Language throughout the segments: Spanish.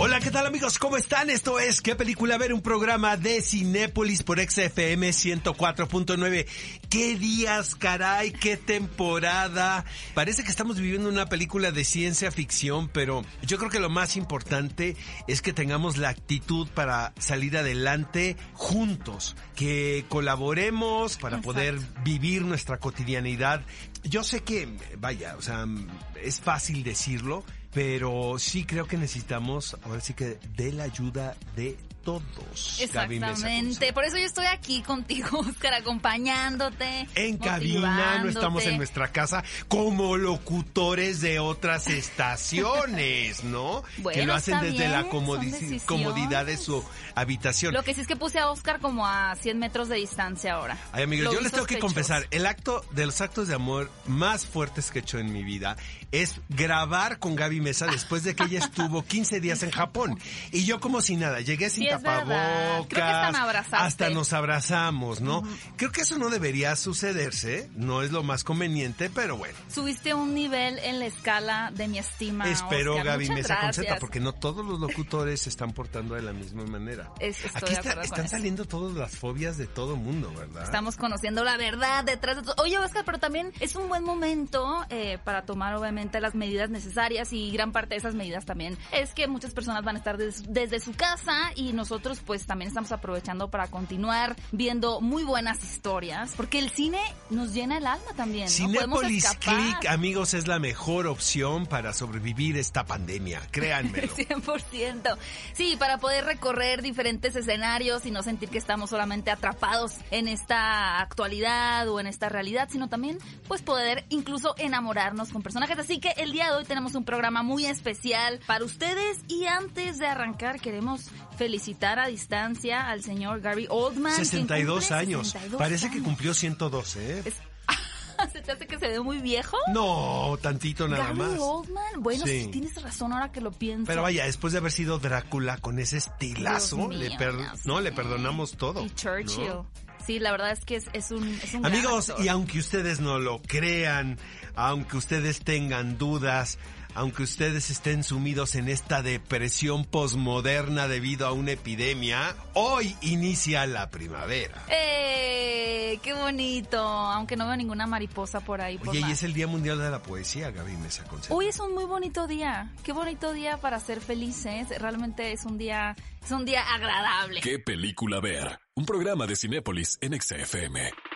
Hola, ¿qué tal amigos? ¿Cómo están? Esto es ¿Qué película ver? Un programa de Cinépolis por XFM 104.9. ¿Qué días, caray? ¿Qué temporada? Parece que estamos viviendo una película de ciencia ficción, pero yo creo que lo más importante es que tengamos la actitud para salir adelante juntos, que colaboremos para poder vivir nuestra cotidianidad. Yo sé que, vaya, o sea, es fácil decirlo, pero sí creo que necesitamos, ahora sí que, de la ayuda de todos. Exactamente. Por eso yo estoy aquí contigo, Oscar, acompañándote. En cabina, no estamos en nuestra casa como locutores de otras estaciones, ¿no? que Bueno, lo hacen desde la comodi- comodidad de su habitación. Lo que sí es que puse a Oscar como a 100 metros de distancia ahora. Ay, amigos, Lo yo les tengo que confesar, el acto de los actos de amor más fuertes que he hecho en mi vida es grabar con Gaby Mesa después de que ella estuvo 15 días en Japón. Y yo como si nada, llegué sin Sí, tapabocas. Creo que hasta hasta nos abrazamos, ¿no? Creo que eso no debería sucederse, no es lo más conveniente, pero bueno. Subiste un nivel en la escala de mi estima. Espero Oscar. Gaby Muchas Mesa con gracias. Z, porque no todos los locutores se están portando de la misma manera. Es- estoy Aquí de está- con están eso. saliendo todas las fobias de todo mundo, ¿verdad? Estamos conociendo la verdad detrás de todo. Oye, Oscar, pero también es un buen momento eh, para tomar, obviamente, las medidas necesarias y gran parte de esas medidas también es que muchas personas van a estar des- desde su casa y nosotros, pues, también estamos aprovechando para continuar viendo muy buenas historias, porque el cine nos llena el alma también. ¿no? Cinépolis escapar. Click, amigos, es la mejor opción para sobrevivir esta pandemia, créanmelo. 100%. Sí, para poder recorrer diferentes escenarios y no sentir que estamos solamente atrapados en esta actualidad o en esta realidad, sino también pues poder incluso enamorarnos con personajes. Así que el día de hoy tenemos un programa muy especial para ustedes y antes de arrancar queremos felicitar a distancia al señor Gary Oldman. quien 62 cumple años. 62 Parece que cumplió 112, ¿eh? Es- ¿Se te hace que se ve muy viejo? No, tantito nada Gary más. Oldman, bueno, Sí. tienes razón ahora que lo pienso. Pero vaya, después de haber sido Drácula con ese estilazo, le per- sé. no le perdonamos todo. Y Churchill. ¿no? Sí, la verdad es que es, es un, es un gran Amigos, actor. y aunque ustedes no lo crean, aunque ustedes tengan dudas, aunque ustedes estén sumidos en esta depresión posmoderna debido a una epidemia, hoy inicia la primavera. ¡Eh! ¡Qué bonito! Aunque no veo ninguna mariposa por ahí. por Oye, y es el Día Mundial de la Poesía, Gaby Mesa Concepción. Hoy es un muy bonito día. Qué bonito día para ser felices. Realmente es un día, es un día agradable. ¿Qué película ver? Un programa de Cinépolis en XFM.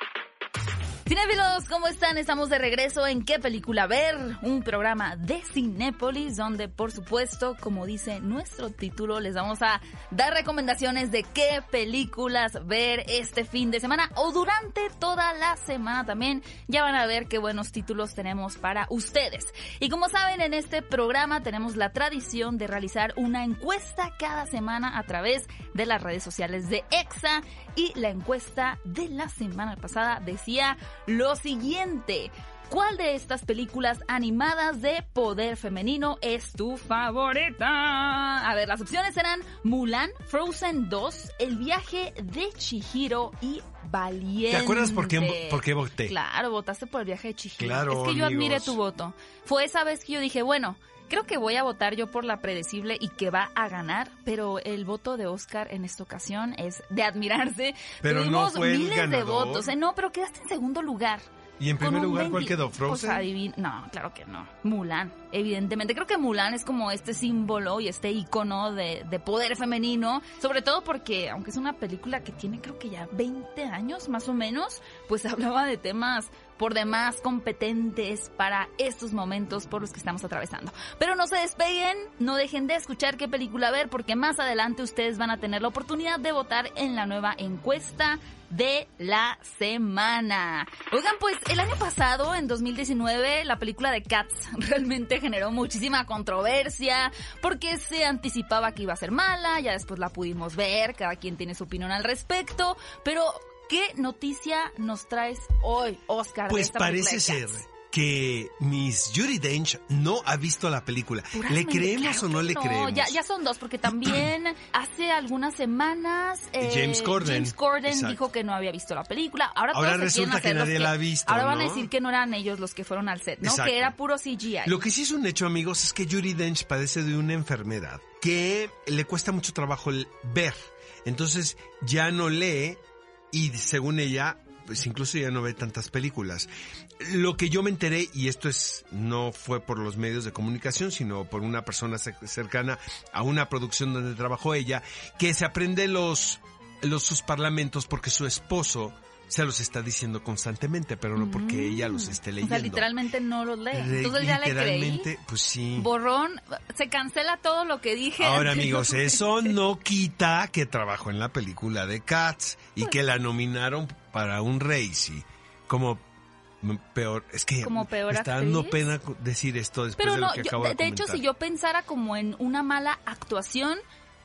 Cinéfilos, ¿cómo están? Estamos de regreso en ¿Qué película ver? Un programa de Cinépolis donde, por supuesto, como dice nuestro título, les vamos a dar recomendaciones de qué películas ver este fin de semana o durante toda la semana también. Ya van a ver qué buenos títulos tenemos para ustedes. Y como saben, en este programa tenemos la tradición de realizar una encuesta cada semana a través de las redes sociales de EXA y la encuesta de la semana pasada decía lo siguiente. ¿Cuál de estas películas animadas de poder femenino es tu favorita? A ver, las opciones eran Mulan, Frozen 2, El viaje de Chihiro y Valiente. ¿Te acuerdas por qué- por qué voté? Claro, votaste por El viaje de Chihiro. Claro, Es que yo admiré tu voto. Fue esa vez que yo dije, bueno, creo que voy a votar yo por la predecible y que va a ganar, pero el voto de Oscar en esta ocasión es de admirarse. Pero no Tuvimos fue el miles de votos. ¿eh? No, pero quedaste en segundo lugar. ¿Y en primer lugar cuál 20 quedó? ¿Frozen? No, claro que no. Mulan, evidentemente. Creo que Mulan es como este símbolo y este icono de, de poder femenino. Sobre todo porque, aunque es una película que tiene creo que ya 20 años más o menos, pues hablaba de temas por demás competentes para estos momentos por los que estamos atravesando. Pero no se despeguen, no dejen de escuchar qué película ver porque más adelante ustedes van a tener la oportunidad de votar en la nueva encuesta de la semana. Oigan, pues el año pasado, en 2019, la película de Cats realmente generó muchísima controversia porque se anticipaba que iba a ser mala, ya después la pudimos ver, cada quien tiene su opinión al respecto, pero ¿qué noticia nos traes hoy, Oscar? Pues parece ser que Miss Judy Dench no ha visto la película. ¿Le creemos claro o no le creemos? Ya, ya son dos, porque también hace algunas semanas eh, James Corden. James Corden dijo que no había visto la película. Ahora, Ahora todos resulta que nadie la ha visto, Ahora van a ¿no? decir que no eran ellos los que fueron al set, ¿no? Exacto. Que era puro CGI. Lo que sí es un hecho, amigos, es que Judy Dench padece de una enfermedad que le cuesta mucho trabajo el ver. Entonces ya no lee y según ella, pues incluso ya no ve tantas películas. Lo que yo me enteré, y esto es no fue por los medios de comunicación, sino por una persona cer- cercana a una producción donde trabajó ella, que se aprende los, los sus parlamentos porque su esposo se los está diciendo constantemente, pero no porque ella los esté Mm. O leyendo. sea, literalmente no los lee. Entonces ya le creí. literalmente, pues sí. Borrón, se cancela todo lo que dije. Ahora, amigos, eso no quita que trabajó en la película de Cats y que la nominaron para un Racy como peor. Es que Como peor me está dando pena decir esto después Pero de lo que yo- acabo de, de, de hecho, si yo pensara como en una mala actuación,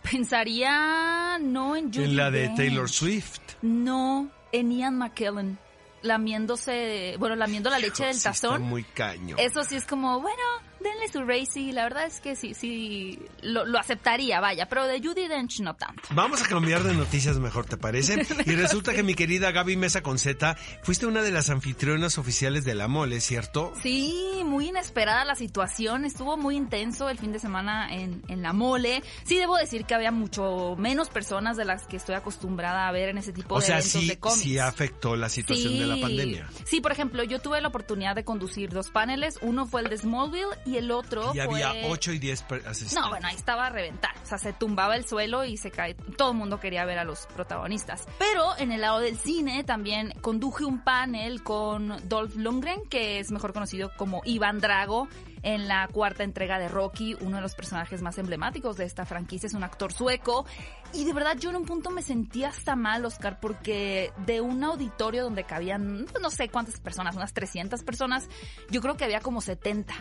pensaría no en Judy en la de. Taylor Swift. No, en Ian McKellen, lamiéndose, bueno, lamiendo la leche Hijo, del sí está tazón. muy caño. Eso sí es como, bueno, denle su racy. La verdad es que sí, sí, lo, lo aceptaría, vaya. Pero de Judy Dench no tanto. Vamos a cambiar de noticias mejor, ¿te parece? Y resulta que mi querida Gaby Mesa Conceta, fuiste una de las anfitrionas oficiales de la mole, ¿cierto? Sí, muy inesperada la situación. Estuvo muy intenso el fin de semana en, en la mole. Sí, debo decir que había mucho menos personas de las que estoy acostumbrada a ver en ese tipo O de sea, eventos sí, de cómics. sí afectó la situación de la pandemia. Sí, por ejemplo, yo tuve la oportunidad de conducir dos paneles. Uno fue el de Smallville y el otro Y fue... había 8 y 10 per- asistentes. No, bueno, ahí estaba a reventar. O sea, se tumbaba el suelo y se cae. Todo el mundo quería ver a los protagonistas. Pero en el lado del cine también conduje un panel con Dolph Lundgren, que es mejor conocido como Iván Drago en la cuarta entrega de Rocky, uno de los personajes más emblemáticos de esta franquicia, es un actor sueco. Y de verdad yo en un punto me sentí hasta mal, Oscar, porque de un auditorio donde cabían, pues, no sé cuántas personas, unas 300 personas, yo creo que había como 70.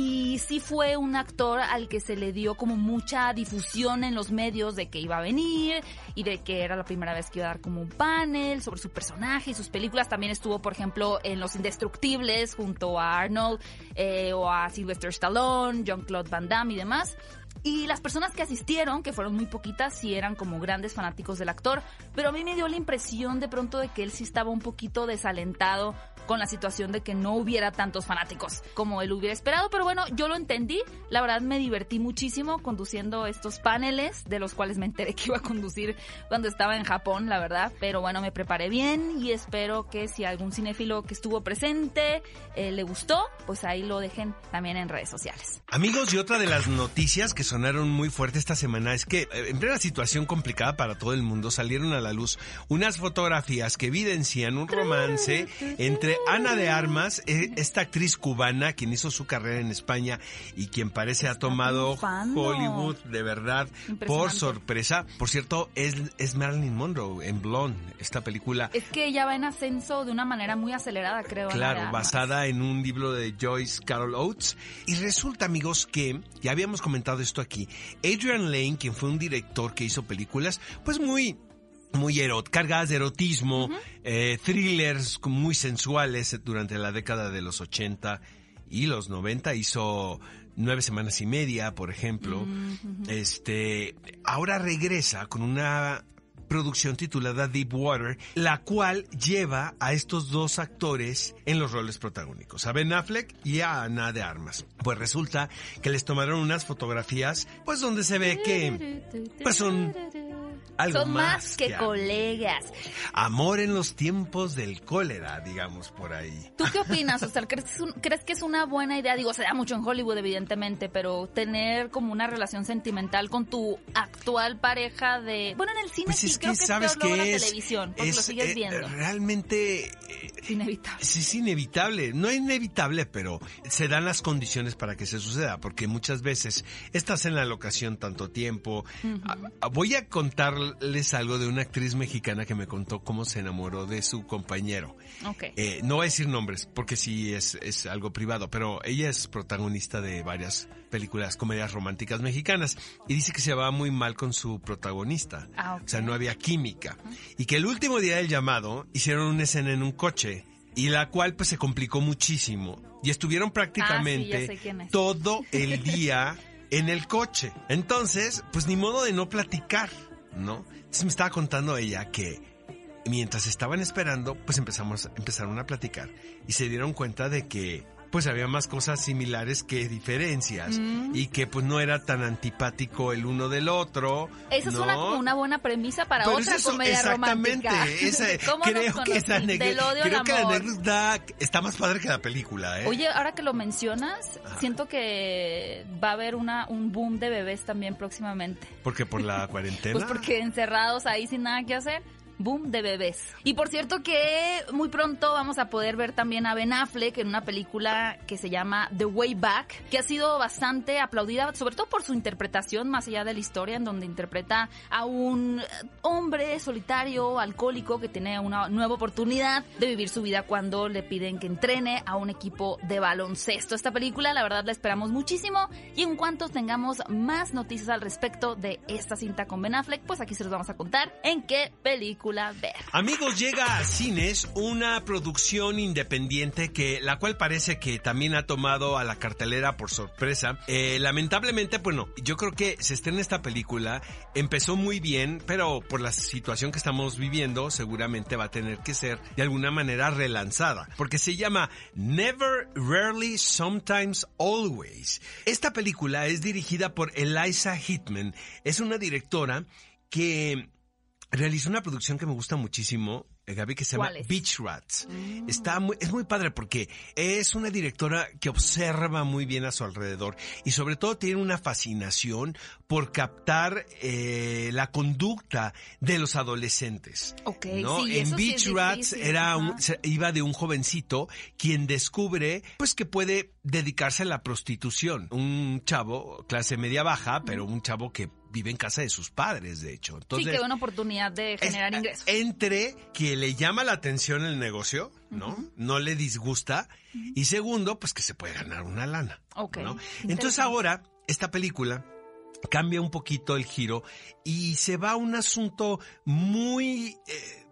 Y sí fue un actor al que se le dio como mucha difusión en los medios de que iba a venir y de que era la primera vez que iba a dar como un panel sobre su personaje y sus películas. También estuvo, por ejemplo, en Los Indestructibles junto a Arnold eh, o a Sylvester Stallone, Jean-Claude Van Damme y demás. Y las personas que asistieron, que fueron muy poquitas, sí eran como grandes fanáticos del actor, pero a mí me dio la impresión de pronto de que él sí estaba un poquito desalentado con la situación de que no hubiera tantos fanáticos como él hubiera esperado, pero bueno, yo lo entendí, la verdad me divertí muchísimo conduciendo estos paneles, de los cuales me enteré que iba a conducir cuando estaba en Japón, la verdad, pero bueno, me preparé bien y espero que si algún cinéfilo que estuvo presente eh, le gustó, pues ahí lo dejen también en redes sociales. Amigos, y otra de las noticias que sonaron muy fuerte esta semana es que eh, en plena situación complicada para todo el mundo salieron a la luz unas fotografías que evidencian un romance entre Ana de Armas, eh, esta actriz cubana quien hizo su carrera en España y quien parece ha tomado triunfando. Hollywood de verdad por sorpresa. Por cierto, es, es Marilyn Monroe en Blonde, esta película Es que ella va en ascenso de una manera muy acelerada, creo. Claro, basada en un libro de Joyce Carol Oates. Y resulta, amigos, que ya habíamos comentado esto aquí. Adrian Lane, quien fue un director que hizo películas, pues muy muy erot, cargadas de erotismo, eh, thrillers muy sensuales durante la década de los 80 y los 90. Hizo nueve semanas y media, por ejemplo. Este, ahora regresa con una producción titulada Deep Water, la cual lleva a estos dos actores en los roles protagónicos, a Ben Affleck y a Ana de Armas. Pues resulta que les tomaron unas fotografías, pues donde se ve que pues son algo Son más que colegas. Amor en los tiempos del cólera, digamos por ahí. ¿Tú qué opinas, Oscar? ¿Crees que, es un- ¿Crees que es una buena idea? Digo, se da mucho en Hollywood, evidentemente, pero tener como una relación sentimental con tu actual pareja de... Bueno, en el cine Pues sí, es creo que que es sabes que la es, televisión, porque lo es, sigues eh, viendo. realmente eh, inevitable. Sí, es inevitable. No es inevitable, pero se dan las condiciones para que se suceda, porque muchas veces estás en la locación tanto tiempo. A- a- voy a contarles algo de una actriz mexicana que me contó cómo se enamoró de su compañero. Ok. Eh, no voy a decir nombres, porque sí es, es algo privado, pero ella es protagonista de varias películas, comedias románticas mexicanas, y dice que se va muy mal con su protagonista. Ah, ok. O sea, no había química. Y que el último día del llamado hicieron una escena en un coche y la cual pues se complicó muchísimo y estuvieron prácticamente Ah, todo el día en el coche. Entonces, pues ni modo de no platicar, ¿no? Entonces me estaba contando ella que mientras estaban esperando, pues empezamos, empezaron a platicar y se dieron cuenta de que pues había más cosas similares que diferencias Mm. y que pues no era tan antipático el uno del otro. Esa ¿no? suena como una buena premisa para Pero otra es eso, comedia exactamente. romántica. esa- ¿Cómo nos creo que al creo que la anécdota está más padre que la película, ¿eh? Oye, ahora que lo mencionas, siento que va a haber una un boom de bebés también próximamente. Porque por la cuarentena. Pues porque encerrados ahí sin nada que hacer. Boom de bebés. Y por cierto que muy pronto vamos a poder ver también a Ben Affleck en una película que se llama The Way Back, que ha sido bastante aplaudida, sobre todo por su interpretación más allá de la historia, en donde interpreta a un eh, hombre solitario, alcohólico, que tiene una nueva oportunidad de vivir su vida cuando le piden que entrene a un equipo de baloncesto. Esta película, la verdad, la esperamos muchísimo y en cuanto tengamos más noticias al respecto de esta cinta con Ben Affleck, pues aquí se los vamos a contar en qué película Amigos, llega a cines una producción independiente que la cual parece que también ha tomado a la cartelera por sorpresa. Eh, lamentablemente, bueno, yo creo que se estrena esta película, empezó muy bien, pero por la situación que estamos viviendo, seguramente va a tener que ser de alguna manera relanzada, porque se llama Never, Rarely, Sometimes, Always. Esta película es dirigida por Eliza Hitman, es una directora que realizó una producción que me gusta muchísimo, eh, Gaby, que se llama. Beach Rats. Está muy, es muy padre porque es una directora que observa muy bien a su alrededor y sobre todo tiene una fascinación por captar eh, la conducta de los adolescentes. Ok, ¿no? sí, en eso sí Beach Rats difícil, era un- iba de un jovencito quien descubre pues que puede dedicarse a la prostitución. Un chavo, clase media baja, pero un chavo que vive en casa de sus padres, de hecho. Entonces, sí, que una oportunidad de generar es- ingresos. Entre que le llama la atención el negocio, ¿no? No le disgusta. Y segundo, pues que se puede ganar una lana. Ok. Entonces ahora, esta película cambia un poquito el giro y se va a un asunto muy... eh,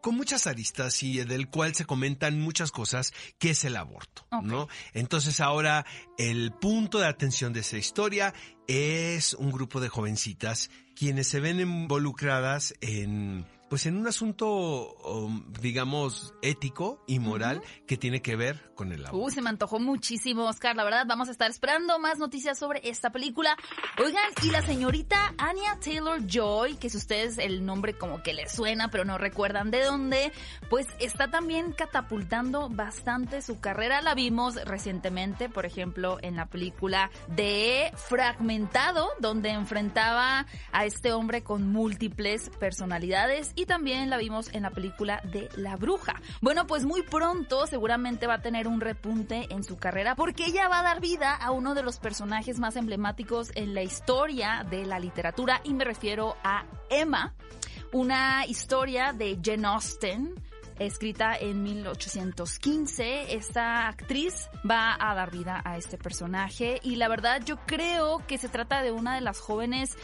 con muchas aristas y del cual se comentan muchas cosas, que es el aborto. ¿no? Entonces ahora el punto de atención de esa historia es un grupo de jovencitas quienes se ven involucradas en pues en un asunto um, digamos ético y moral que tiene que ver con el aborto. Uh, se me antojó muchísimo, Oscar. La verdad, vamos a estar esperando más noticias sobre esta película. Oigan, y la señorita Anya Taylor Joy, que si ustedes el nombre como que les suena, pero no recuerdan de dónde, pues está también catapultando bastante su carrera. La vimos recientemente, por ejemplo, en la película de Fragmentado, donde enfrentaba a este hombre con múltiples personalidades. Y también la vimos en la película de La Bruja. Bueno, pues muy pronto seguramente va a tener un repunte en su carrera porque ella va a dar vida a uno de los personajes más emblemáticos en la historia de la literatura y me refiero a Emma, una historia de Jane Austen escrita en 1815. Esta actriz va a dar vida a este personaje y la verdad yo creo que se trata de una de las jóvenes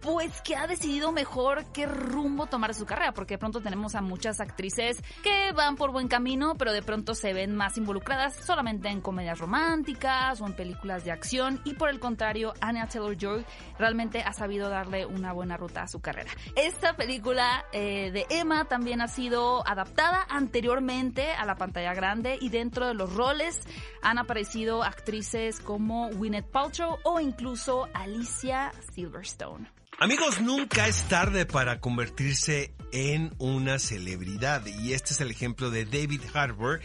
pues que ha decidido mejor qué rumbo tomar su carrera, porque de pronto tenemos a muchas actrices que van por buen camino, pero de pronto se ven más involucradas solamente en comedias románticas o en películas de acción, y por el contrario, Anya Taylor-Joy realmente ha sabido darle una buena ruta a su carrera. Esta película eh, de Emma también ha sido adaptada anteriormente a la pantalla grande y dentro de los roles han aparecido actrices como Gwyneth Paltrow o incluso Alicia Silverstone. Amigos, nunca es tarde para convertirse en una celebridad y este es el ejemplo de David Harbour,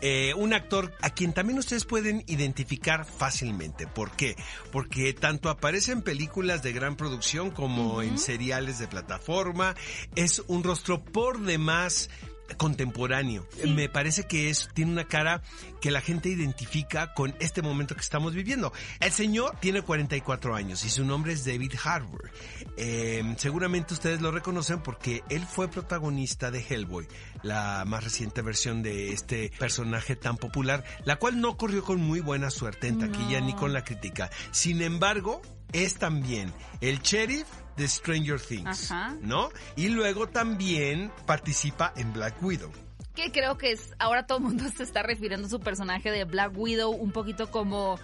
eh, un actor a quien también ustedes pueden identificar fácilmente. ¿Por qué? Porque tanto aparece en películas de gran producción como en seriales de plataforma, es un rostro por demás contemporáneo. Me parece que es tiene una cara que la gente identifica con este momento que estamos viviendo. El señor tiene 44 años y su nombre es David Harbour. Eh, seguramente ustedes lo reconocen porque él fue protagonista de Hellboy, la más reciente versión de este personaje tan popular, la cual no corrió con muy buena suerte en taquilla No. ni con la crítica. Sin embargo, es también el sheriff de Stranger Things, Ajá. ¿no? Y luego también participa en Black Widow. que creo que es ahora todo el mundo se está refiriendo a su personaje de Black Widow un poquito como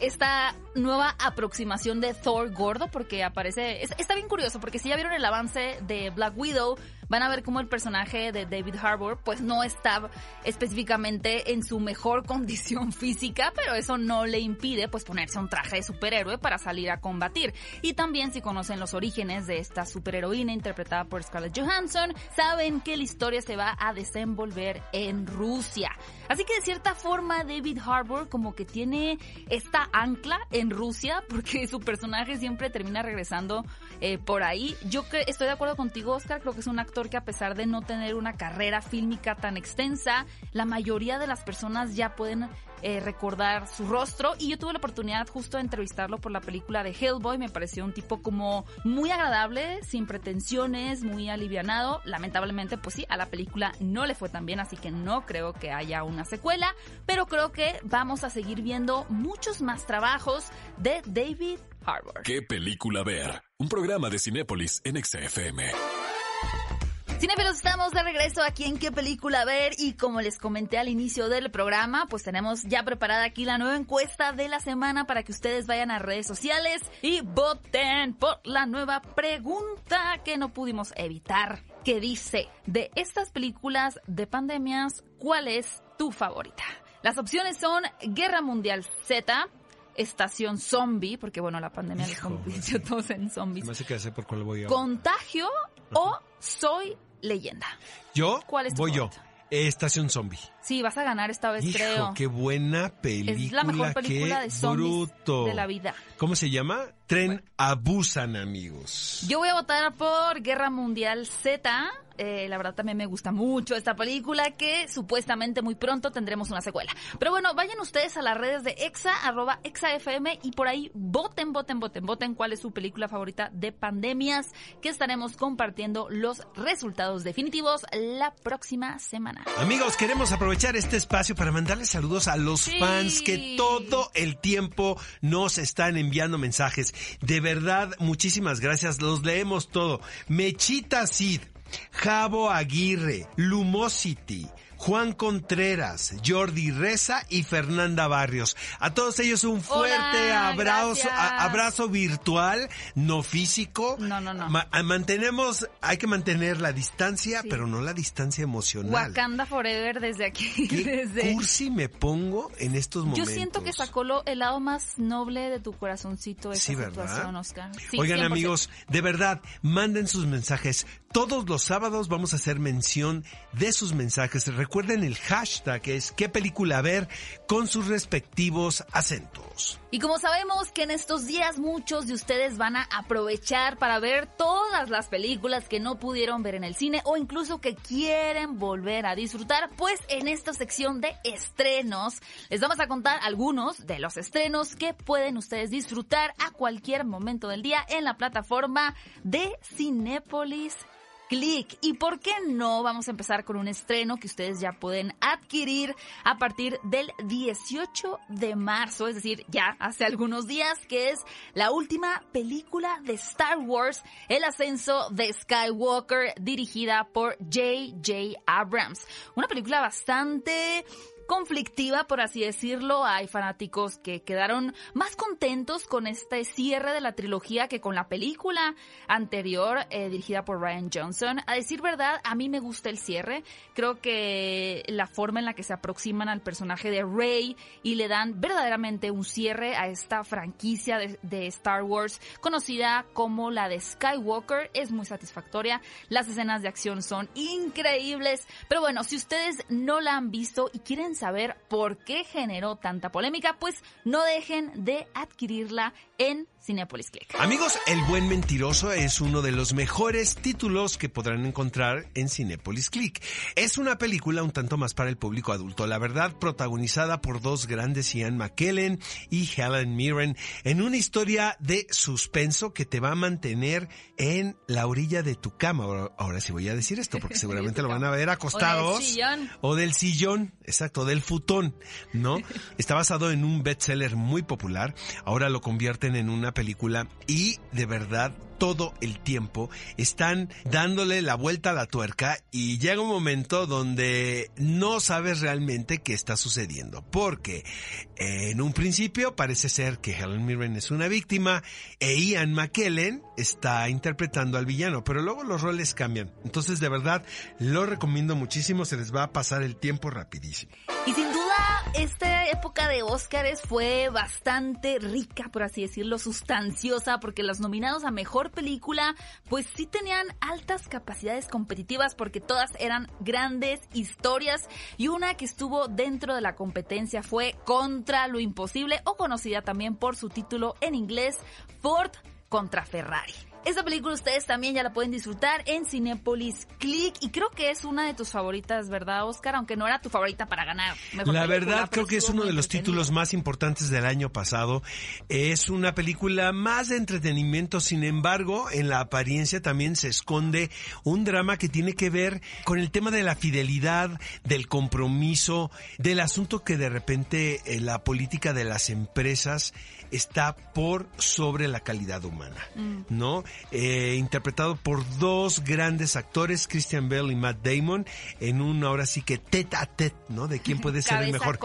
esta nueva aproximación de Thor gordo porque aparece está bien curioso porque si ya vieron el avance de Black Widow van a ver cómo el personaje de David Harbour pues no está específicamente en su mejor condición física, pero eso no le impide pues ponerse un traje de superhéroe para salir a combatir. Y también si conocen los orígenes de esta superheroína interpretada por Scarlett Johansson, saben que la historia se va a desenvolver en Rusia. Así que de cierta forma David Harbour como que tiene esta ancla en Rusia porque su personaje siempre termina regresando eh, por ahí. Yo estoy de acuerdo contigo, Oscar, creo que es un actor que a pesar de no tener una carrera fílmica tan extensa, la mayoría de las personas ya pueden eh, recordar su rostro. Y yo tuve la oportunidad justo de entrevistarlo por la película de Hellboy, me pareció un tipo como muy agradable, sin pretensiones, muy alivianado, lamentablemente pues sí, a la película no le fue tan bien, así que no creo que haya una secuela, pero creo que vamos a seguir viendo muchos más trabajos de David ¿Qué película ver? Un programa de Cinépolis en XFM. Cinefilos, estamos de regreso aquí en qué película ver y como les comenté al inicio del programa, pues tenemos ya preparada aquí la nueva encuesta de la semana para que ustedes vayan a redes sociales y voten por la nueva pregunta que no pudimos evitar, que dice, de estas películas de pandemias, ¿cuál es tu favorita? Las opciones son Guerra Mundial Z, Estación Zombie, porque bueno, la pandemia les convirtió todos en zombies. Me que sé por cuál voy a... Contagio o Soy leyenda. ¿Yo? ¿Cuál es tu Voy yo. Estación Zombie. Sí, vas a ganar esta vez, Hijo, creo. qué buena película. es la mejor película de zombies bruto. de la vida. ¿Cómo se llama? Tren Abusan, amigos. Yo voy a votar por Guerra Mundial Z. Eh, la verdad también me gusta mucho esta película que supuestamente muy pronto tendremos una secuela. Pero bueno, vayan ustedes a las redes de Exa, arroba ExaFM y por ahí voten, voten, voten, voten cuál es su película favorita de pandemias que estaremos compartiendo los resultados definitivos la próxima semana. Amigos, queremos aprovechar este espacio para mandarles saludos a los Sí. fans que todo el tiempo nos están enviando mensajes. De verdad, muchísimas gracias. Los leemos todo. Mechita Cid, Javo Aguirre, Lumosity. Juan Contreras, Jordi Reza y Fernanda Barrios. A todos ellos un fuerte Hola, abrazo, a- abrazo virtual, no físico. No, no, no. Ma- mantenemos, hay que mantener la distancia, Sí. pero no la distancia emocional. Wakanda Forever desde aquí, ¿Qué desde... cursi me pongo en estos Yo momentos? siento que sacó lo- el lado más noble de tu corazoncito esa Sí, ¿verdad? situación, Oscar. Sí, Oigan 100%. amigos, de verdad, manden sus mensajes. Todos los sábados vamos a hacer mención de sus mensajes. Recuerden el hashtag es qué película ver con sus respectivos acentos. Y como sabemos que en estos días muchos de ustedes van a aprovechar para ver todas las películas que no pudieron ver en el cine o incluso que quieren volver a disfrutar, pues en esta sección de estrenos les vamos a contar algunos de los estrenos que pueden ustedes disfrutar a cualquier momento del día en la plataforma de Cinépolis Click. ¿Y por qué no? Vamos a empezar con un estreno que ustedes ya pueden adquirir a partir del 18 de marzo, es decir, ya hace algunos días, que es la última película de Star Wars, El ascenso de Skywalker, dirigida por J.J. Abrams. Una película bastante conflictiva, por así decirlo. Hay fanáticos que quedaron más contentos con este cierre de la trilogía que con la película anterior eh, dirigida por Ryan Johnson. A decir verdad, a mí me gusta el cierre. Creo que la forma en la que se aproximan al personaje de Rey y le dan verdaderamente un cierre a esta franquicia de, de Star Wars conocida como la de Skywalker es muy satisfactoria. Las escenas de acción son increíbles. Pero bueno, si ustedes no la han visto y quieren saber por qué generó tanta polémica, pues no dejen de adquirirla en Cinepolis Click. Amigos, El Buen Mentiroso es uno de los mejores títulos que podrán encontrar en Cinepolis Click. Es una película un tanto más para el público adulto, la verdad, protagonizada por dos grandes Ian McKellen y Helen Mirren, en una historia de suspenso que te va a mantener en la orilla de tu cama. Ahora, ahora sí voy a decir esto, porque seguramente lo van a ver acostados. sillón. O del sillón, exacto, del futón, ¿no? Está basado en un bestseller muy popular. Ahora lo convierten en una película y de verdad todo el tiempo están dándole la vuelta a la tuerca y llega un momento donde no sabes realmente qué está sucediendo. Porque en un principio parece ser que Helen Mirren es una víctima e Ian McKellen está interpretando al villano, pero luego los roles cambian. Entonces de verdad lo recomiendo muchísimo, se les va a pasar el tiempo rapidísimo. Y sin duda, esta época de Óscares fue bastante rica, por así decirlo, sustanciosa, porque los nominados a película, pues sí tenían altas capacidades competitivas, porque todas eran grandes historias, y una que estuvo dentro de la competencia fue Contra lo Imposible, o conocida también por su título en inglés, Ford contra Ferrari. Esta película ustedes también ya la pueden disfrutar en Cinepolis Click y creo que es una de tus favoritas, ¿verdad, Oscar? Aunque no era tu favorita para ganar. Mejor la verdad creo que es uno de los títulos más importantes del año pasado. Es una película más de entretenimiento, sin embargo, en la apariencia también se esconde un drama que tiene que ver con el tema de la fidelidad, del compromiso, del asunto que de repente eh, la política de las empresas está por sobre la calidad humana, mm. ¿no? Eh, interpretado por dos grandes actores, Christian Bell y Matt Damon, en una ahora sí que tete a tete, ¿no? De quién puede ser el mejor.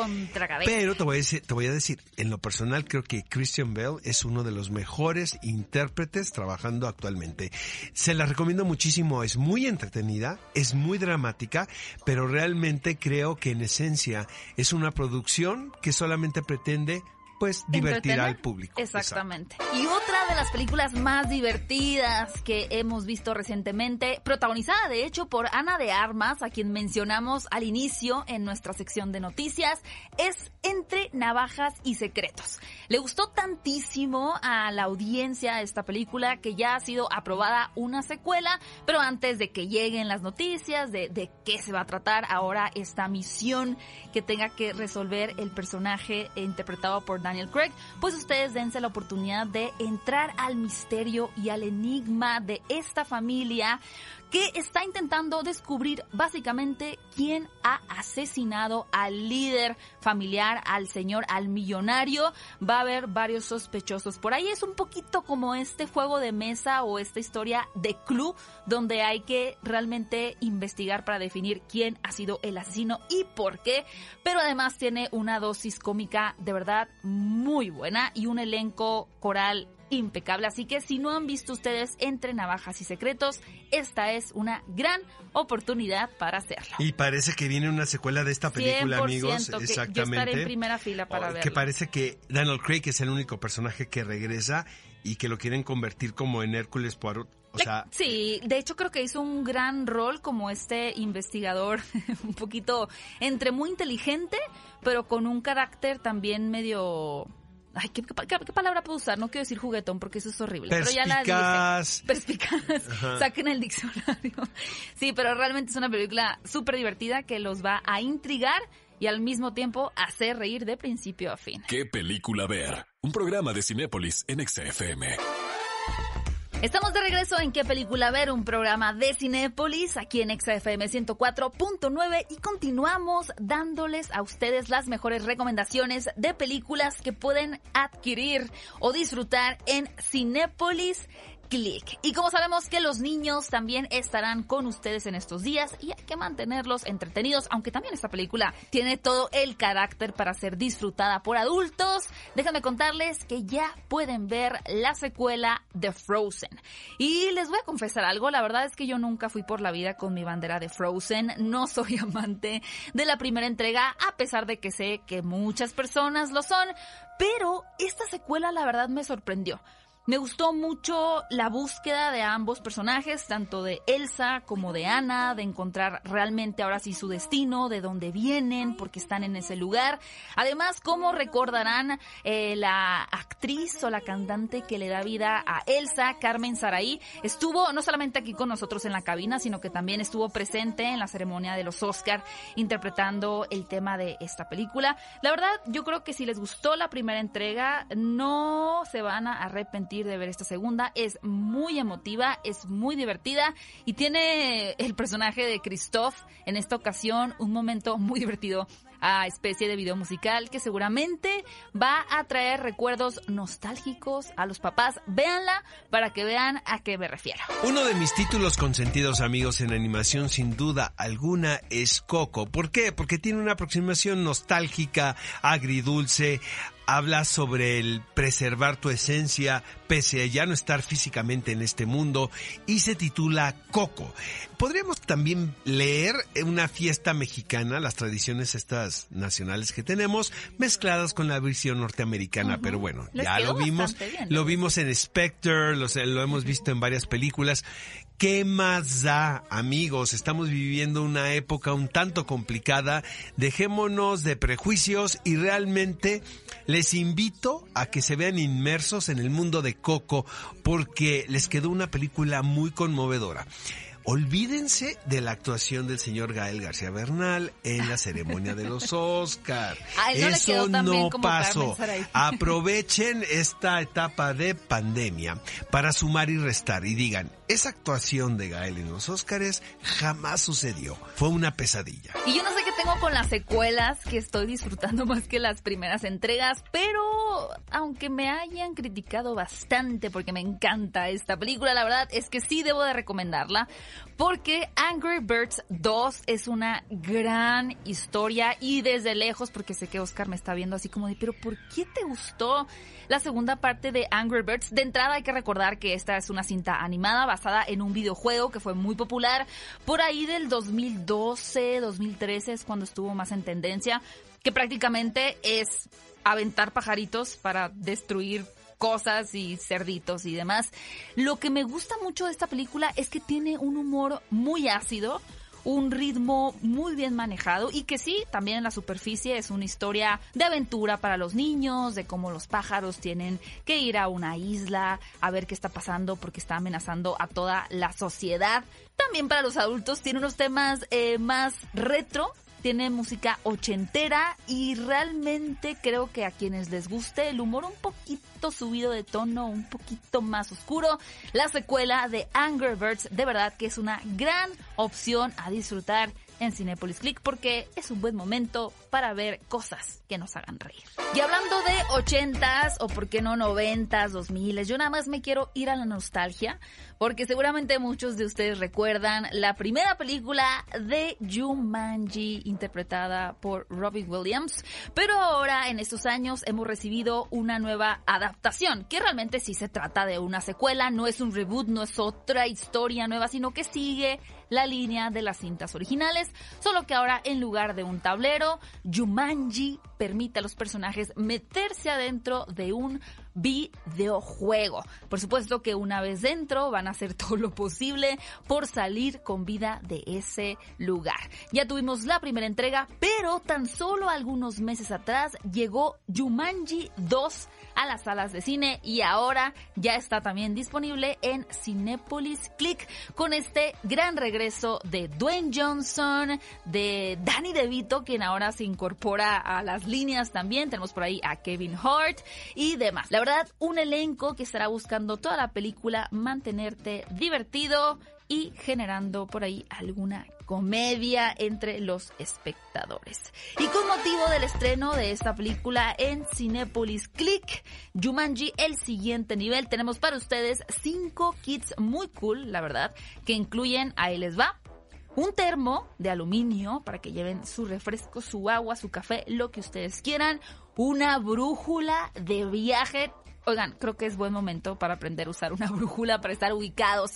Pero te voy a decir, te voy a decir, en lo personal creo que Christian Bell es uno de los mejores intérpretes trabajando actualmente. Se la recomiendo muchísimo, es muy entretenida, es muy dramática, pero realmente creo que en esencia es una producción que solamente pretende pues divertir al público. Exactamente. Y otra de las películas más divertidas que hemos visto recientemente, protagonizada de hecho por Ana de Armas, a quien mencionamos al inicio en nuestra sección de noticias, es Entre Navajas y Secretos. Le gustó tantísimo a la audiencia esta película que ya ha sido aprobada una secuela, pero antes de que lleguen las noticias de, de qué se va a tratar ahora esta misión que tenga que resolver el personaje interpretado por Daniel Craig, pues ustedes dense la oportunidad de entrar al misterio y al enigma de esta familia que está intentando descubrir básicamente quién ha asesinado al líder familiar, al señor, al millonario. Va a haber varios sospechosos. Por ahí es un poquito como este juego de mesa o esta historia de club donde hay que realmente investigar para definir quién ha sido el asesino y por qué. Pero además tiene una dosis cómica de verdad muy buena y un elenco coral impecable. Así que si no han visto ustedes Entre Navajas y Secretos, esta es una gran oportunidad para hacerlo. Y parece que viene una secuela de esta película, amigos. Exactamente. yo estaré en primera fila para. Que parece que Daniel Craig es el único personaje que regresa y que lo quieren convertir como en Hércules Poirot. O sea, sí, de hecho creo que hizo un gran rol como este investigador, un poquito entre muy inteligente, pero con un carácter también medio Ay, ¿qué, palabra puedo usar? No quiero decir juguetón porque eso es horrible. Perspicaz. Pero ya la dije. Perspicaz. Saquen el diccionario. Sí, pero realmente es una película súper divertida que los va a intrigar y al mismo tiempo hacer reír de principio a fin. ¿Qué película ver? Un programa de Cinépolis en XFM. Estamos de regreso en ¿Qué película ver? Un programa de Cinépolis aquí en XFM 104.9 y continuamos dándoles a ustedes las mejores recomendaciones de películas que pueden adquirir o disfrutar en Cinépolis Click. Y como sabemos que los niños también estarán con ustedes en estos días y hay que mantenerlos entretenidos, aunque también esta película tiene todo el carácter para ser disfrutada por adultos, déjenme contarles que ya pueden ver la secuela de Frozen. Y les voy a confesar algo, la verdad es que yo nunca fui por la vida con mi bandera de Frozen, no soy amante de la primera entrega, a pesar de que sé que muchas personas lo son, pero esta secuela la verdad me sorprendió. Me gustó mucho la búsqueda de ambos personajes, tanto de Elsa como de Anna, de encontrar realmente ahora sí su destino, de dónde vienen, porque están en ese lugar. Además, como recordarán eh, la actriz o la cantante que le da vida a Elsa, Carmen Saraí, estuvo no solamente aquí con nosotros en la cabina, sino que también estuvo presente en la ceremonia de los Oscar interpretando el tema de esta película. La verdad, yo creo que si les gustó la primera entrega, no se van a arrepentir de ver esta segunda. Es muy emotiva, es muy divertida y tiene el personaje de Christoph en esta ocasión un momento muy divertido a especie de video musical que seguramente va a traer recuerdos nostálgicos a los papás. Véanla para que vean a qué me refiero. Uno de mis títulos consentidos amigos en animación sin duda alguna es Coco. ¿Por qué? Porque tiene una aproximación nostálgica, agridulce, habla sobre el preservar tu esencia pese a ya no estar físicamente en este mundo y se titula Coco. Podríamos también leer una fiesta mexicana, las tradiciones estas nacionales que tenemos, mezcladas con la visión norteamericana, pero bueno, ya lo vimos, lo vimos en Spectre, lo, lo hemos visto en varias películas. ¿Qué más da, amigos? Estamos viviendo una época un tanto complicada. Dejémonos de prejuicios y realmente les invito a que se vean inmersos en el mundo de Coco porque les quedó una película muy conmovedora. Olvídense de la actuación del señor Gael García Bernal en la ceremonia de los Oscar. Eso no pasó. Aprovechen esta etapa de pandemia para sumar y restar y digan, esa actuación de Gael en los Oscars jamás sucedió. Fue una pesadilla. Y yo no sé qué tengo con las secuelas que estoy disfrutando más que las primeras entregas, pero aunque me hayan criticado bastante porque me encanta esta película, la verdad es que sí debo de recomendarla porque Angry Birds 2 es una gran historia y desde lejos, porque sé que Oscar me está viendo así como de, pero ¿por qué te gustó la segunda parte de Angry Birds? De entrada hay que recordar que esta es una cinta animada basada en un videojuego que fue muy popular por ahí del 2012, 2013 es cuando estuvo más en tendencia, que prácticamente es aventar pajaritos para destruir cosas y cerditos y demás. Lo que me gusta mucho de esta película es que tiene un humor muy ácido, un ritmo muy bien manejado y que sí, también en la superficie es una historia de aventura para los niños, de cómo los pájaros tienen que ir a una isla a ver qué está pasando porque está amenazando a toda la sociedad. También para los adultos tiene unos temas eh, más retro, tiene música ochentera y realmente creo que a quienes les guste el humor un poquito subido de tono, un poquito más oscuro, la secuela de Angry Birds de verdad que es una gran opción a disfrutar en Cinepolis Click porque es un buen momento para ver cosas que nos hagan reír. Y hablando de ochentas o por qué no noventas, dos miles, yo nada más me quiero ir a la nostalgia porque seguramente muchos de ustedes recuerdan la primera película de Jumanji interpretada por Robbie Williams, pero ahora en estos años hemos recibido una nueva adaptación que realmente sí se trata de una secuela, no es un reboot, no es otra historia nueva, sino que sigue la línea de las cintas originales, solo que ahora en lugar de un tablero, Jumanji permite a los personajes meterse adentro de un videojuego. Por supuesto que una vez dentro van a hacer todo lo posible por salir con vida de ese lugar. Ya tuvimos la primera entrega, pero tan solo algunos meses atrás llegó Jumanji 2 a las salas de cine y ahora ya está también disponible en Cinepolis Click con este gran regreso de Dwayne Johnson, de Danny DeVito, quien ahora se incorpora a las líneas también. Tenemos por ahí a Kevin Hart y demás. La verdad, un elenco que estará buscando toda la película mantenerte divertido y generando por ahí alguna comedia entre los espectadores. Y con motivo del estreno de esta película en Cinepolis Click, Jumanji, el siguiente nivel, tenemos para ustedes cinco kits muy cool, la verdad, que incluyen, ahí les va, un termo de aluminio para que lleven su refresco, su agua, su café, lo que ustedes quieran, una brújula de viaje. Oigan, creo que es buen momento para aprender a usar una brújula para estar ubicados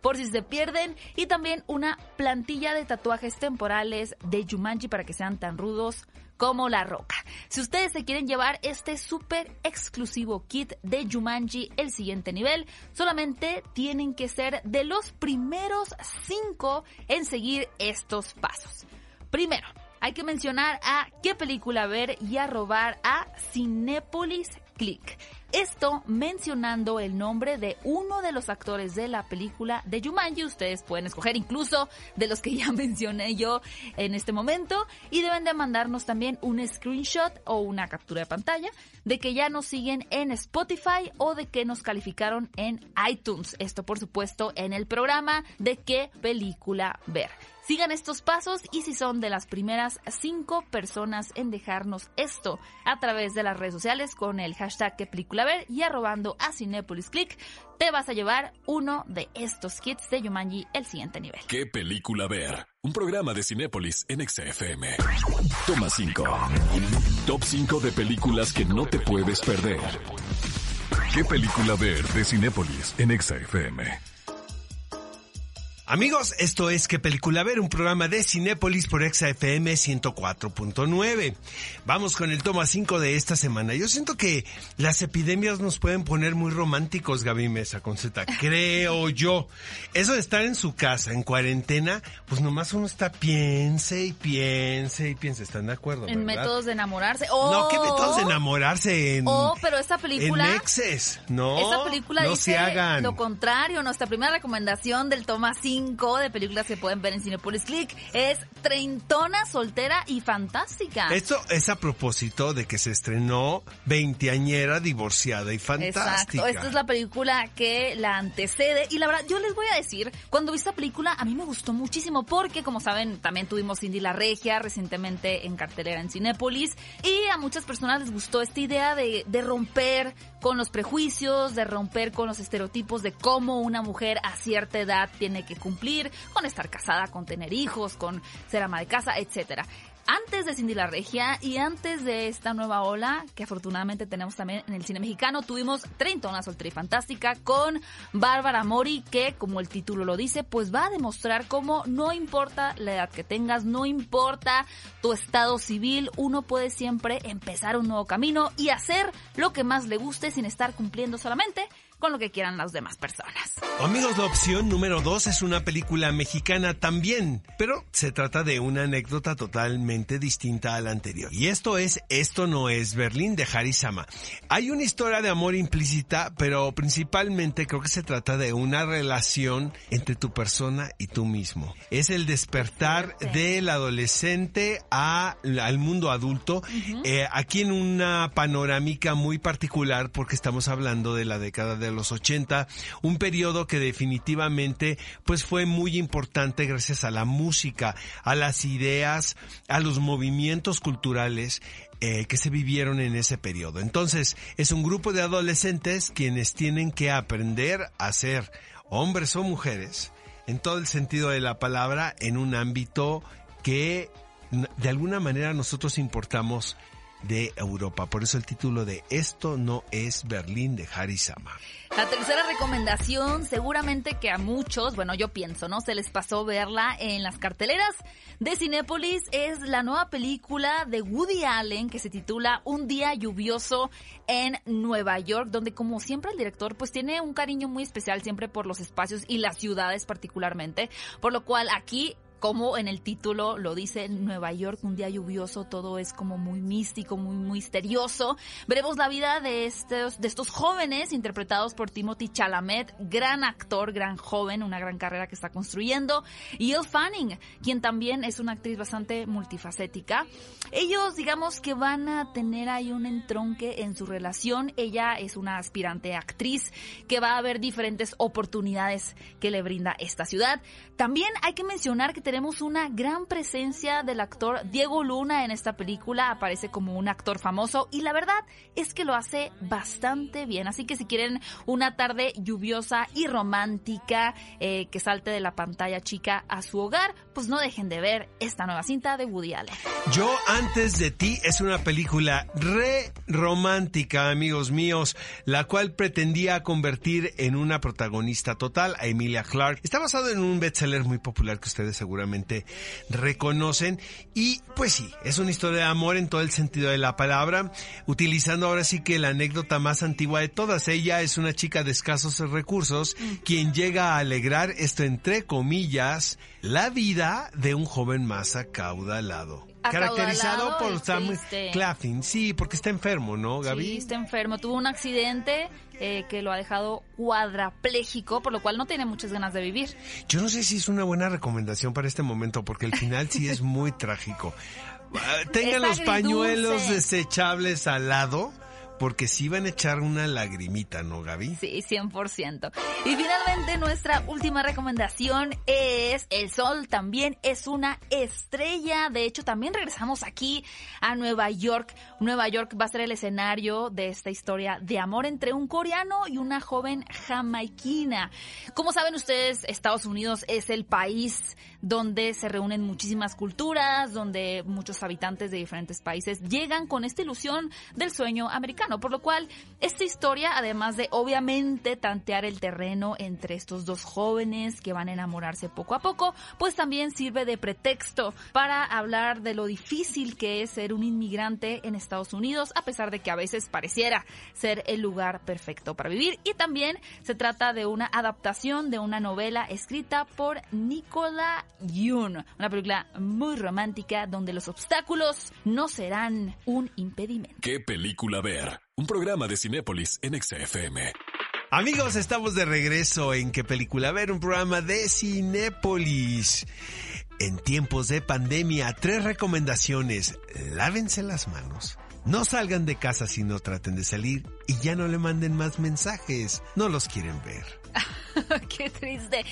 por si se pierden y también una plantilla de tatuajes temporales de Jumanji para que sean tan rudos como la roca. Si ustedes se quieren llevar este súper exclusivo kit de Jumanji el siguiente nivel, solamente tienen que ser de los primeros cinco en seguir estos pasos. Primero, hay que mencionar a qué película ver y a robar a Cinépolis Click. Esto mencionando el nombre de uno de los actores de la película de Jumanji. Ustedes pueden escoger incluso de los que ya mencioné yo en este momento. Y deben de mandarnos también un screenshot o una captura de pantalla de que ya nos siguen en Spotify o de que nos calificaron en iTunes. Esto por supuesto en el programa de qué película ver. Sigan estos pasos y si son de las primeras cinco personas en dejarnos esto a través de las redes sociales con el hashtag que película ver y arrobando a Cinepolis Click, te vas a llevar uno de estos kits de Yumanji el siguiente nivel. ¿Qué película ver? Un programa de Cinépolis en XFM. Toma 5. Top 5 de películas que no te puedes perder. ¿Qué película ver de Cinépolis en XFM? Amigos, esto es ¿Qué película ver? Un programa de Cinépolis por ExaFM 104.9. Vamos con el toma 5 de esta semana. Yo siento que las epidemias nos pueden poner muy románticos, Gaby Mesa con Z. Creo yo. Eso de estar en su casa, en cuarentena, pues nomás uno está piense y piense y piense. ¿Están de acuerdo? En verdad? métodos de enamorarse. No, ¿qué Oh. métodos de enamorarse en, Oh, pero esta en película... exes? No, Esta película no dice se hagan. lo contrario. Nuestra primera recomendación del toma 5 de películas que pueden ver en Cinepolis Click es Treintona, soltera y fantástica. Esto es a propósito de que se estrenó Veinteañera, divorciada y fantástica. Exacto, esta es la película que la antecede y la verdad yo les voy a decir, cuando vi esta película a mí me gustó muchísimo porque como saben también tuvimos Cindy la Regia recientemente en cartelera en Cinépolis y a muchas personas les gustó esta idea de, de romper con los prejuicios, de romper con los estereotipos de cómo una mujer a cierta edad tiene que cumplir, con estar casada, con tener hijos, con ser ama de casa, etcétera antes de Cindy la Regia y antes de esta nueva ola que afortunadamente tenemos también en el cine mexicano, tuvimos Treintona Soltera y Fantástica con Bárbara Mori que, como el título lo dice, pues va a demostrar cómo no importa la edad que tengas, no importa tu estado civil, uno puede siempre empezar un nuevo camino y hacer lo que más le guste sin estar cumpliendo solamente con lo que quieran las demás personas. Amigos, la opción número dos es una película mexicana también, pero se trata de una anécdota totalmente distinta a la anterior. Y esto es Esto no es Berlín de Harisama. Hay una historia de amor implícita, pero principalmente creo que se trata de una relación entre tu persona y tú mismo. Es el despertar del adolescente a, al mundo adulto, eh, aquí en una panorámica muy particular porque estamos hablando de la década de los 80, un periodo que definitivamente pues fue muy importante gracias a la música, a las ideas, a los movimientos culturales eh, que se vivieron en ese periodo. Entonces, es un grupo de adolescentes quienes tienen que aprender a ser hombres o mujeres en todo el sentido de la palabra en un ámbito que de alguna manera nosotros importamos de Europa. Por eso el título de Esto no es Berlín de Harisama. La tercera recomendación, seguramente que a muchos, bueno, yo pienso, ¿no? Se les pasó verla en las carteleras de Cinépolis. Es la nueva película de Woody Allen que se titula Un día lluvioso en Nueva York, donde como siempre el director pues tiene un cariño muy especial siempre por los espacios y las ciudades particularmente, por lo cual aquí como en el título lo dice Nueva York, un día lluvioso, todo es como muy místico, muy misterioso. Veremos la vida de estos, de estos jóvenes interpretados por Timothy Chalamet, gran actor, gran joven, una gran carrera que está construyendo, y Elle Fanning, quien también es una actriz bastante multifacética. Ellos, digamos que van a tener ahí un entronque en su relación. Ella es una aspirante actriz que va a ver diferentes oportunidades que le brinda esta ciudad. También hay que mencionar que tenemos una gran presencia del actor Diego Luna en esta película. Aparece como un actor famoso y la verdad es que lo hace bastante bien. Así que si quieren una tarde lluviosa y romántica eh, que salte de la pantalla chica a su hogar, pues no dejen de ver esta nueva cinta de Woody Allen. Yo antes de ti es una película re romántica, amigos míos, la cual pretendía convertir en una protagonista total a Emilia Clarke. Está basado en un bestseller muy popular que ustedes seguramente reconocen y pues sí, es una historia de amor en todo el sentido de la palabra, utilizando ahora sí que la anécdota más antigua de todas. Ella es una chica de escasos recursos quien llega a alegrar esto entre comillas la vida de un joven más acaudalado. caracterizado por Sam. Claflin. Sí, porque está enfermo, ¿no, Gaby? Sí, está enfermo. Tuvo un accidente eh, que lo ha dejado cuadrapléjico, por lo cual no tiene muchas ganas de vivir. Yo no sé si es una buena recomendación para este momento, porque el final sí es muy trágico. Ah, Tengan los pañuelos desechables al lado, porque sí van a echar una lagrimita, ¿no, Gaby? Sí, 100%. Y finalmente nuestra última recomendación es El Sol también es una estrella. De hecho, también regresamos aquí a Nueva York. Nueva York va a ser el escenario de esta historia de amor entre un coreano y una joven jamaiquina. Como saben ustedes, Estados Unidos es el país donde se reúnen muchísimas culturas, donde muchos habitantes de diferentes países llegan con esta ilusión del sueño americano, por lo cual esta historia, además de obviamente tantear el terreno entre estos dos jóvenes que van a enamorarse poco a poco, pues también sirve de pretexto para hablar de lo difícil que es ser un inmigrante en Estados Unidos, a pesar de que a veces pareciera ser el lugar perfecto para vivir. Y también se trata de una adaptación de una novela escrita por Nicola Yoon, una película muy romántica donde los obstáculos no serán un impedimento. ¿Qué película ver? Un programa de Cinépolis en XFM. Amigos, estamos de regreso en ¿Qué película ver? Un programa de Cinépolis. En tiempos de pandemia, tres recomendaciones. Lávense las manos. No salgan de casa si no traten de salir y ya no le manden más mensajes. No los quieren ver. Qué triste.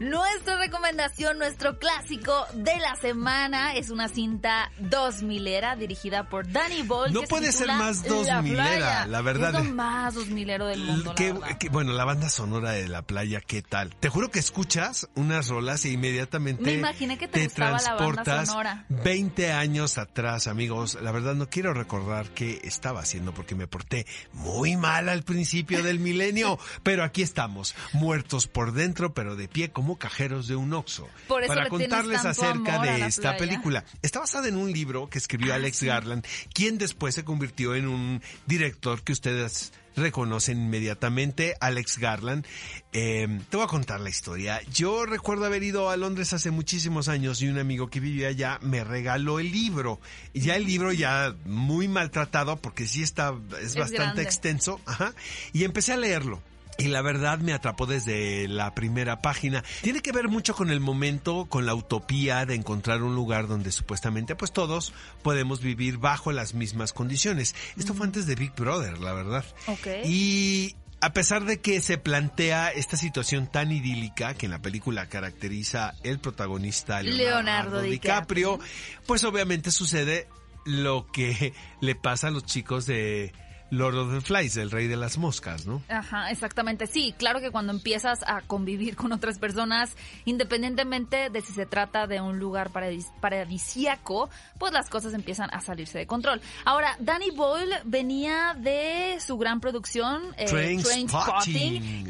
Nuestra recomendación, nuestro clásico de la semana es una cinta 2000era dirigida por Danny Boyle. No se puede ser más La 2000era, Playa. la verdad. Es lo más 2000ero del mundo, la bueno, la banda sonora de la playa, ¿qué tal? Te juro que escuchas unas rolas e inmediatamente Me imaginé que te la banda transportas sonora. 20 años atrás, amigos. La verdad no quiero recordar qué estaba haciendo porque me porté muy mal al principio del milenio, pero aquí estamos, muertos por dentro, pero de pie como cajeros de un oxo. Por eso para contarles acerca de esta playa. película. Está basada en un libro que escribió Ah, Alex sí. Garland, quien después se convirtió en un director que ustedes reconocen inmediatamente, Alex Garland. Eh, te voy a contar la historia. Yo recuerdo haber ido a Londres hace muchísimos años y un amigo que vivía allá me regaló el libro. Ya el libro ya muy maltratado porque sí está, es, bastante grande. extenso. Ajá. Y empecé a leerlo. Y la verdad me atrapó desde la primera página. Tiene que ver mucho con el momento, con la utopía de encontrar un lugar donde supuestamente pues todos podemos vivir bajo las mismas condiciones. Esto fue antes de Big Brother, la verdad. Ok. Y a pesar de que se plantea esta situación tan idílica que en la película caracteriza el protagonista Leonardo, Leonardo DiCaprio, DiCaprio. pues obviamente sucede lo que le pasa a los chicos de Lord of the Flies, el rey de las moscas, ¿no? Ajá, exactamente. Sí, claro que cuando empiezas a convivir con otras personas, independientemente de si se trata de un lugar paradis- paradisíaco, pues las cosas empiezan a salirse de control. Ahora, Danny Boyle venía de su gran producción, eh,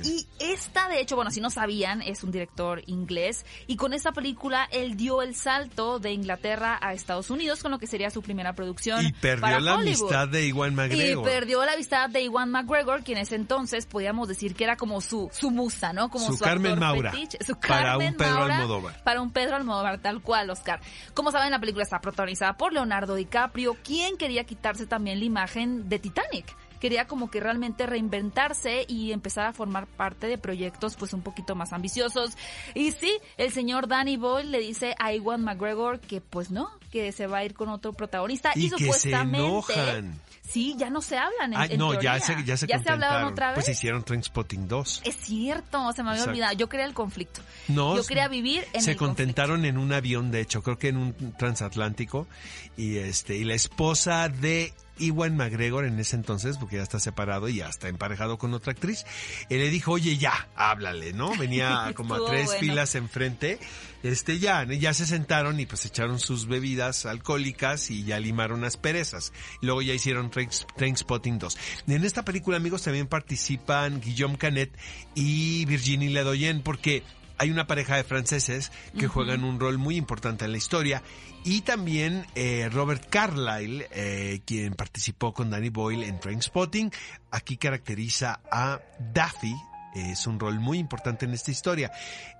y esta, de hecho, bueno, si no sabían, es un director inglés, y con esta película él dio el salto de Inglaterra a Estados Unidos con lo que sería su primera producción. Y perdió para la Hollywood. amistad de Iwan Y McGregor. Perdió la amistad de Iwan McGregor, quien en ese entonces podíamos decir que era como su, su musa, ¿no? Como Su su, Carmen Maura, fetiche. Su para un Pedro Maura Almodóvar. Para un Pedro Almodóvar, tal cual, Oscar. Como saben, la película está protagonizada por Leonardo DiCaprio, quien quería quitarse también la imagen de Titanic. Quería como que realmente reinventarse y empezar a formar parte de proyectos pues un poquito más ambiciosos. Y sí, el señor Danny Boyle le dice a Iwan McGregor que pues no, que se va a ir con otro protagonista. Y Y, que se supuestamente... enojan. Sí, ya no se hablan en, Ah, en no, ya se, ya se hablaron contentaron. otra vez. Pues hicieron Trainspotting 2. Es cierto, se me había Exacto. olvidado. Yo quería el conflicto. No, Yo quería vivir en se el conflicto. contentaron en un avión, de hecho, creo que en un transatlántico y este y la esposa de Iwan McGregor en ese entonces, porque ya está separado y ya está emparejado con otra actriz, él le dijo, oye, ya, háblale, ¿no? Venía como a tres bueno. filas enfrente, este ya, ya se sentaron y pues echaron sus bebidas alcohólicas y ya limaron las perezas. Luego ya hicieron Trains- Trainspotting 2. En esta película, amigos, también participan Guillaume Canet y Virginie Ledoyen, porque hay una pareja de franceses que juegan un rol muy importante en la historia y también eh, Robert Carlyle, eh, quien participó con Danny Boyle en Trainspotting, aquí caracteriza a Daffy, es un rol muy importante en esta historia.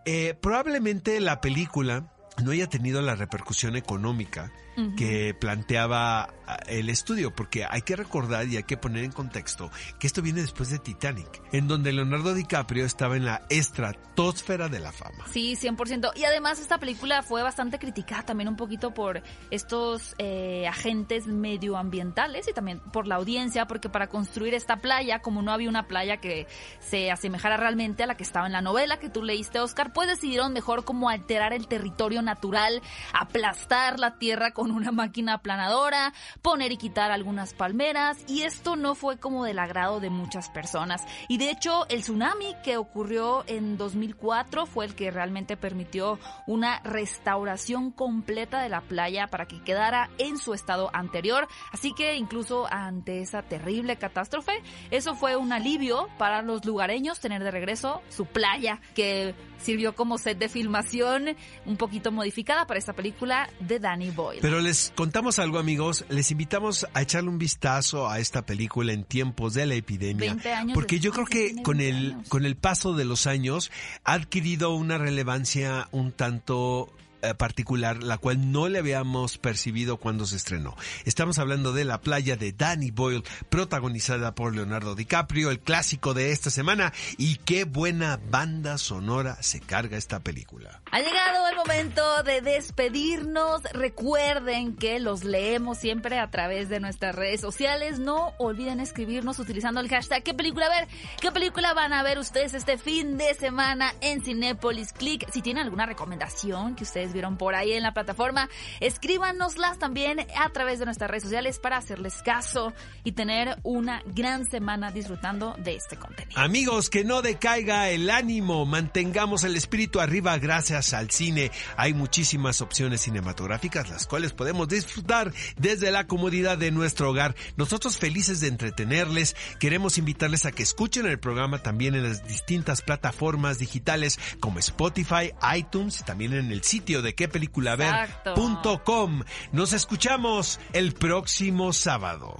Eh, probablemente la película no haya tenido la repercusión económica que planteaba ah, el estudio, porque hay que recordar y hay que poner en contexto que esto viene después de Titanic, en donde Leonardo DiCaprio estaba en la estratosfera de la fama. Sí, 100%. Y además esta película fue bastante criticada también un poquito por estos eh, agentes medioambientales y también por la audiencia, porque para construir esta playa, como no había una playa que se asemejara realmente a la que estaba en la novela que tú leíste, Oscar, pues decidieron mejor como alterar el territorio natural, aplastar la tierra con una máquina aplanadora, poner y quitar algunas palmeras, y esto no fue como del agrado de muchas personas. Y de hecho, el tsunami que ocurrió en 2004 fue el que realmente permitió una restauración completa de la playa para que quedara en su estado anterior. Así que incluso ante esa terrible catástrofe, eso fue un alivio para los lugareños tener de regreso su playa, que sirvió como set de filmación un poquito modificada para esta película de Danny Boyle. Pero les contamos algo amigos, les invitamos a echarle un vistazo a esta película en tiempos de la epidemia, porque yo creo que con el con el paso de los años ha adquirido una relevancia un tanto particular, la cual no le habíamos percibido cuando se estrenó. Estamos hablando de La playa de Danny Boyle, protagonizada por Leonardo DiCaprio, el clásico de esta semana, y qué buena banda sonora se carga esta película. Ha llegado el momento de despedirnos. Recuerden que los leemos siempre a través de nuestras redes sociales. No olviden escribirnos utilizando el hashtag ¿Qué película ver? ¿Qué película van a ver ustedes este fin de semana en Cinepolis Click? Si tienen alguna recomendación que ustedes vieron por ahí en la plataforma, escríbanoslas también a través de nuestras redes sociales para hacerles caso y tener una gran semana disfrutando de este contenido. Amigos, que no decaiga el ánimo, mantengamos el espíritu arriba gracias al cine. Hay muchísimas opciones cinematográficas las cuales podemos disfrutar desde la comodidad de nuestro hogar. Nosotros felices de entretenerles, queremos invitarles a que escuchen el programa también en las distintas plataformas digitales como Spotify, iTunes y también en el sitio de quepeliculaver.com. Nos escuchamos el próximo sábado.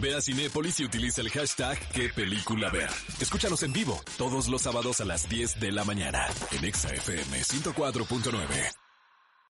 Ve a Cinépolis y utiliza el hashtag qué película ver. Escúchanos en vivo todos los sábados a las 10 de la mañana en ExaFM 104.9.